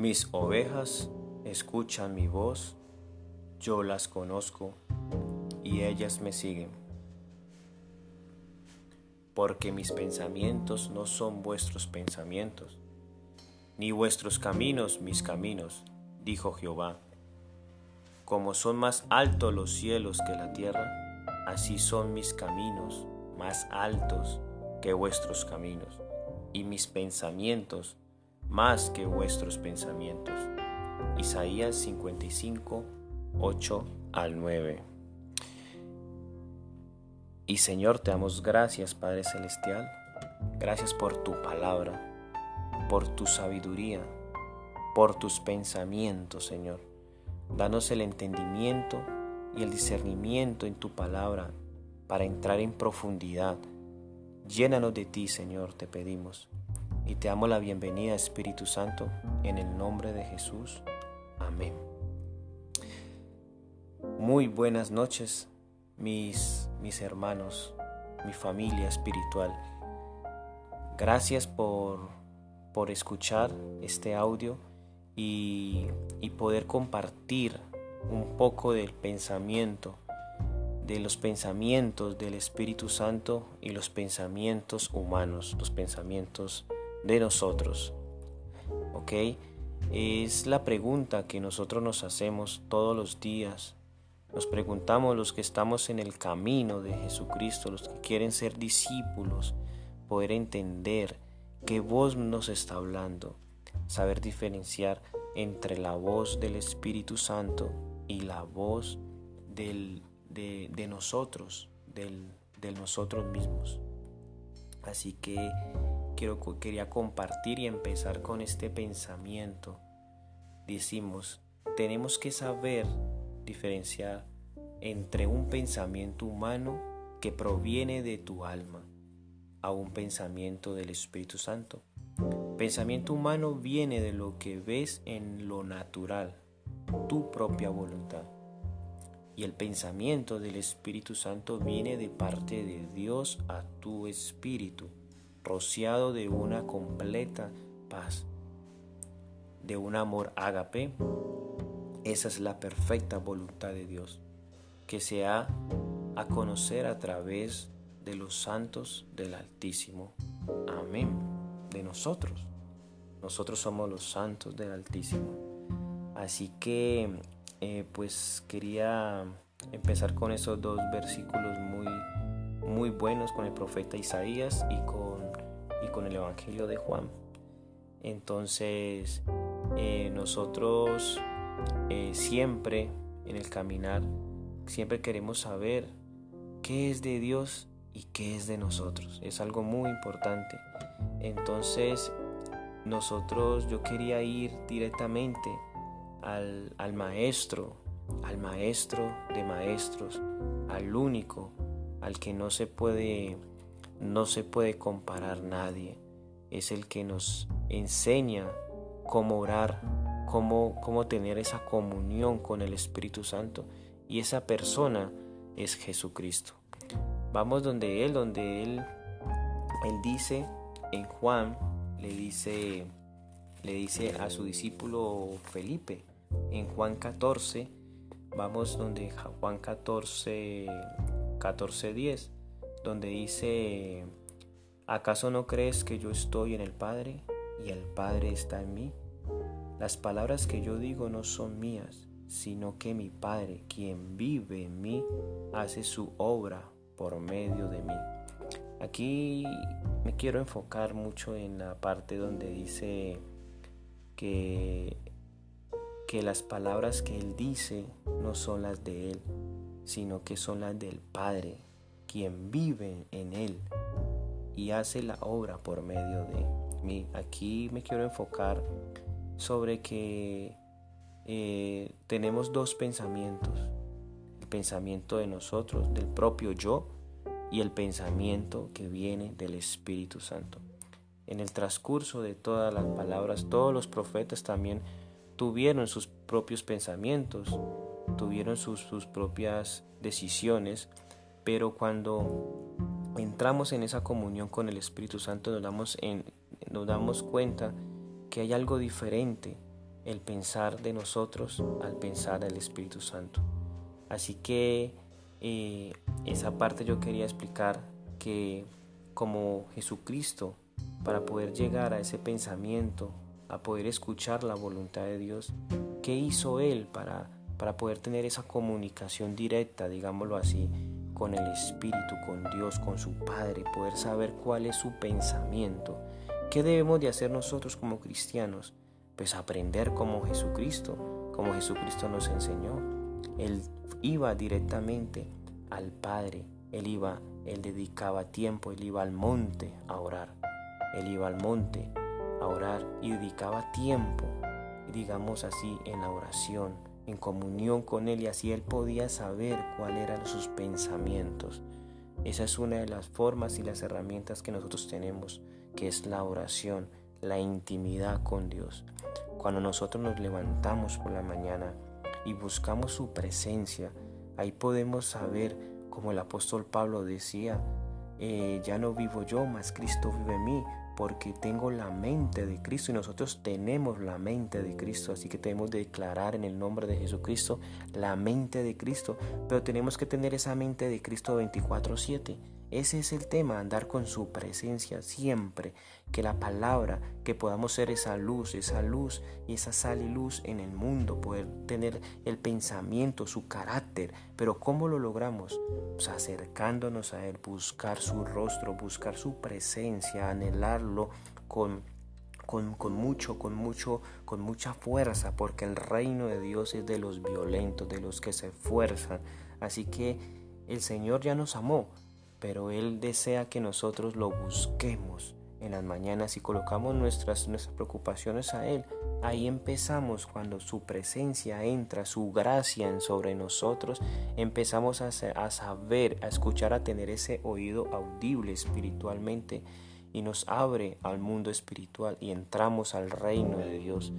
Mis ovejas escuchan mi voz, yo las conozco y ellas me siguen. Porque mis pensamientos no son vuestros pensamientos, ni vuestros caminos mis caminos, dijo Jehová. Como son más altos los cielos que la tierra, así son mis caminos más altos que vuestros caminos, y mis pensamientos más que vuestros pensamientos. Isaías 55, 8 al 9. Y Señor, te damos gracias, Padre Celestial. Gracias por tu palabra, por tu sabiduría, por tus pensamientos, Señor. Danos el entendimiento y el discernimiento en tu palabra para entrar en profundidad. Llénanos de ti, Señor, te pedimos. Y te damos la bienvenida, Espíritu Santo, en el nombre de Jesús. Amén. Muy buenas noches, mis, mis hermanos, mi familia espiritual. Gracias por, por escuchar este audio y, y poder compartir un poco del pensamiento, de los pensamientos del Espíritu Santo y los pensamientos humanos, los pensamientos de nosotros. ¿Ok? Es la pregunta que nosotros nos hacemos todos los días. Nos preguntamos los que estamos en el camino de Jesucristo, los que quieren ser discípulos, poder entender qué voz nos está hablando, saber diferenciar entre la voz del Espíritu Santo y la voz del, de, nosotros, del, de nosotros mismos. Así que quiero, quería compartir y empezar con este pensamiento. Decimos, tenemos que saber diferenciar entre un pensamiento humano que proviene de tu alma a un pensamiento del Espíritu Santo. Pensamiento humano viene de lo que ves en lo natural, tu propia voluntad. Y el pensamiento del Espíritu Santo viene de parte de Dios a tu espíritu, rociado de una completa paz, de un amor ágape. Esa es la perfecta voluntad de Dios, que se ha a conocer a través de los santos del Altísimo. Amén. De nosotros. Nosotros somos los santos del Altísimo. Así que eh, pues quería empezar con esos dos versículos muy, muy buenos con el profeta Isaías y con, y con el Evangelio de Juan. Entonces eh, nosotros eh, siempre en el caminar, siempre queremos saber qué es de Dios y qué es de nosotros. Es algo muy importante. Entonces nosotros, yo quería ir directamente al, maestro, al maestro de maestros, al único, al que no se puede, no se puede comparar nadie. Es el que nos enseña cómo orar, cómo, cómo tener esa comunión con el Espíritu Santo. Y esa persona es Jesucristo. Vamos donde Él, donde Él, Él dice en Juan, le dice, le dice a su discípulo Felipe, en Juan 14, vamos donde Juan 14, 14, 10, donde dice, ¿acaso no crees que yo estoy en el Padre y el Padre está en mí? Las palabras que yo digo no son mías, sino que mi Padre, quien vive en mí, hace su obra por medio de mí. Aquí me quiero enfocar mucho en la parte donde dice que que las palabras que Él dice no son las de Él, sino que son las del Padre, quien vive en Él y hace la obra por medio de mí. Aquí me quiero enfocar sobre que eh, tenemos dos pensamientos, el pensamiento de nosotros, del propio yo, y el pensamiento que viene del Espíritu Santo. En el transcurso de todas las palabras, todos los profetas también tuvieron sus propios pensamientos, tuvieron sus, propias decisiones, pero cuando entramos en esa comunión con el Espíritu Santo nos damos, en, nos damos cuenta que hay algo diferente el pensar de nosotros al pensar del Espíritu Santo. Así que eh, esa parte yo quería explicar que como Jesucristo, para poder llegar a ese pensamiento, a poder escuchar la voluntad de Dios, ¿qué hizo Él para, para poder tener esa comunicación directa, digámoslo así, con el Espíritu, con Dios, con su Padre, poder saber cuál es su pensamiento? ¿Qué debemos de hacer nosotros como cristianos? Pues aprender como Jesucristo, como Jesucristo nos enseñó. Él iba directamente al Padre, él iba, él dedicaba tiempo, él iba al monte a orar. Él iba al monte a orar y dedicaba tiempo, digamos así, en la oración, en comunión con Él y así Él podía saber cuáles eran sus pensamientos. Esa es una de las formas y las herramientas que nosotros tenemos, que es la oración, la intimidad con Dios. Cuando nosotros nos levantamos por la mañana y buscamos su presencia, ahí podemos saber, como el apóstol Pablo decía, eh, ya no vivo yo, mas Cristo vive en mí, porque tengo la mente de Cristo y nosotros tenemos la mente de Cristo, así que tenemos que declarar en el nombre de Jesucristo la mente de Cristo, pero tenemos que tener esa mente de Cristo 24/7. Ese es el tema, andar con su presencia siempre, que la palabra, que podamos ser esa luz, esa luz y esa sal y luz en el mundo, poder tener el pensamiento, su carácter. Pero ¿cómo lo logramos? Pues acercándonos a Él, buscar su rostro, buscar su presencia, anhelarlo con con, con, mucho, con mucho, con mucha fuerza, porque el reino de Dios es de los violentos, de los que se esfuerzan. Así que el Señor ya nos amó, pero Él desea que nosotros lo busquemos en las mañanas y colocamos nuestras, nuestras preocupaciones a Él. Ahí empezamos cuando su presencia entra, su gracia sobre nosotros, empezamos a, a saber, a escuchar, a tener ese oído audible espiritualmente y nos abre al mundo espiritual y entramos al reino de Dios.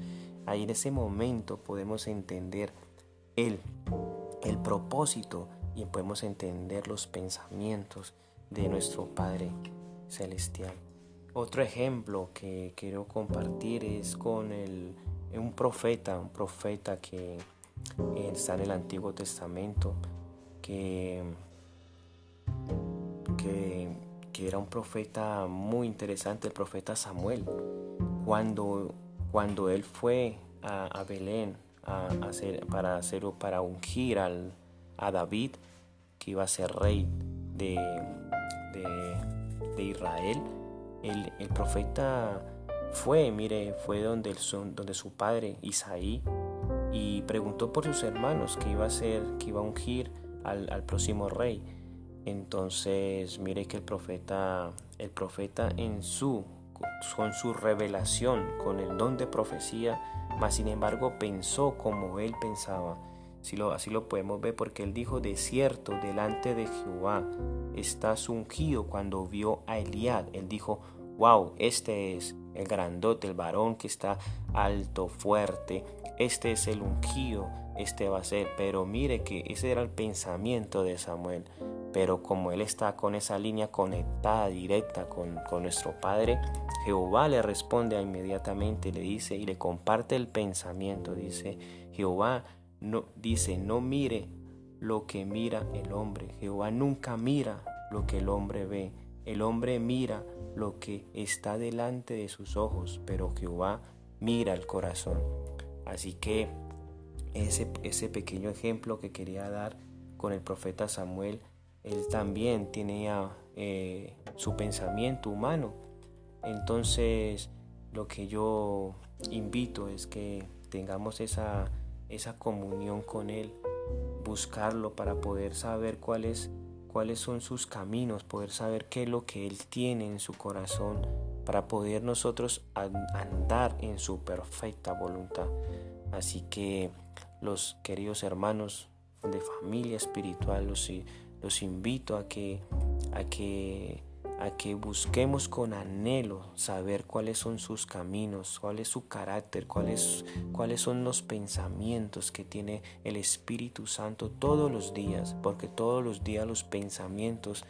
Ahí en ese momento podemos entender Él, el propósito y podemos entender los pensamientos de nuestro Padre Celestial. Otro ejemplo que quiero compartir es con el, un profeta, un profeta que está en el Antiguo Testamento, que, que, era un profeta muy interesante, el profeta Samuel. Cuando, cuando él fue a, Belén a hacer, para, para ungir al, a David, que iba a ser rey de, de, Israel, el, el, profeta fue, mire, fue donde, donde su padre Isaí y preguntó por sus hermanos que iba a ser, que iba a ungir al, al próximo rey. Entonces, mire que el profeta, el profeta en su con su revelación, con el don de profecía, mas sin embargo pensó como él pensaba lo, así lo podemos ver porque él dijo, de cierto, delante de Jehová estás ungido cuando vio a Eliad. Él dijo, wow, este es el grandote, el varón que está alto, fuerte. Este es el ungido, este va a ser. Pero mire que ese era el pensamiento de Samuel. Pero como él está con esa línea conectada, directa con, con nuestro Padre, Jehová le responde inmediatamente, le dice y le comparte el pensamiento. Dice, Jehová no, dice, no mire lo que mira el hombre. Jehová nunca mira lo que el hombre ve. El hombre mira lo que está delante de sus ojos, pero Jehová mira el corazón. Así que ese, ese pequeño ejemplo que quería dar con el profeta Samuel, él también tenía eh, su pensamiento humano. Entonces, lo que yo invito es que tengamos esa esa comunión con Él, buscarlo para poder saber cuáles, son sus caminos, poder saber qué es lo que Él tiene en su corazón, para poder nosotros andar en su perfecta voluntad. Así que los queridos hermanos de familia espiritual, los, los invito a que, a que a que busquemos con anhelo saber cuáles son sus caminos, cuál es su carácter, cuáles, cuáles son los pensamientos que tiene el Espíritu Santo todos los días, porque todos los días los pensamientos,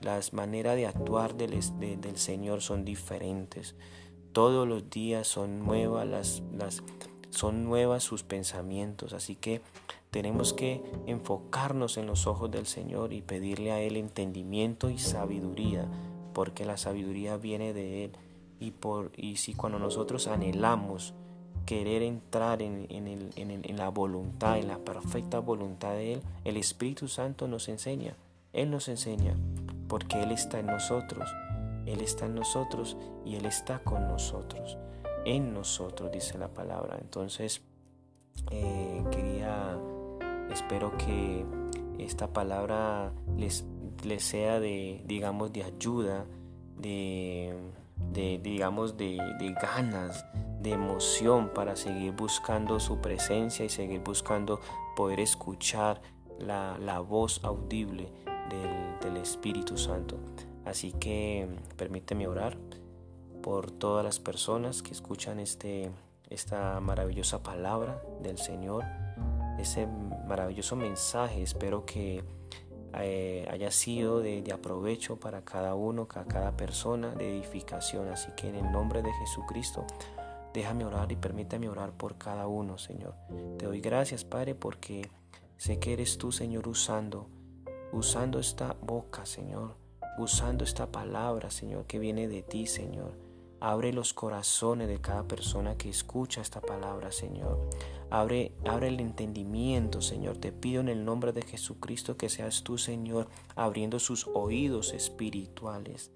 las maneras de actuar del, del Señor son diferentes. Todos los días son nuevas las, las son nuevas sus pensamientos. Así que tenemos que enfocarnos en los ojos del Señor y pedirle a Él entendimiento y sabiduría, porque la sabiduría viene de Él. Y, por, y si cuando nosotros anhelamos querer entrar en, en la voluntad, en la perfecta voluntad de Él, el Espíritu Santo nos enseña. Él nos enseña, porque Él está en nosotros. Él está en nosotros y Él está con nosotros. En nosotros, dice la palabra. Entonces, eh, quería, espero que esta palabra les, les sea de, digamos, de ayuda, de, de digamos, de, de ganas, de emoción para seguir buscando su presencia y seguir buscando poder escuchar la, la voz audible del, del, Espíritu Santo. Así que permíteme orar por todas las personas que escuchan este, esta maravillosa palabra del Señor, ese maravilloso mensaje. Espero que eh, haya sido de, aprovecho para cada uno, para cada persona, de edificación. Así que en el nombre de Jesucristo, déjame orar y permítame orar por cada uno, Señor. Te doy gracias, Padre, porque sé que eres tú, Señor, usando, usando esta boca, Señor, usando esta palabra, Señor, que viene de ti, Señor. Abre los corazones de cada persona que escucha esta palabra, Señor. Abre, abre el entendimiento, Señor. Te pido en el nombre de Jesucristo que seas tú, Señor, abriendo sus oídos espirituales,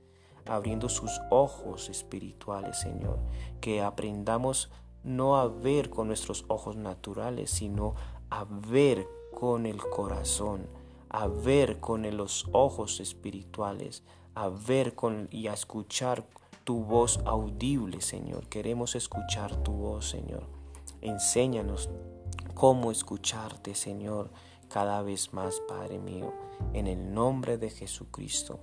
abriendo sus ojos espirituales, Señor. Que aprendamos no a ver con nuestros ojos naturales, sino a ver con el corazón, a ver con los ojos espirituales, a ver con y a escuchar tu voz audible, Señor. Queremos escuchar tu voz, Señor. Enséñanos cómo escucharte, Señor, cada vez más, Padre mío, en el nombre de Jesucristo.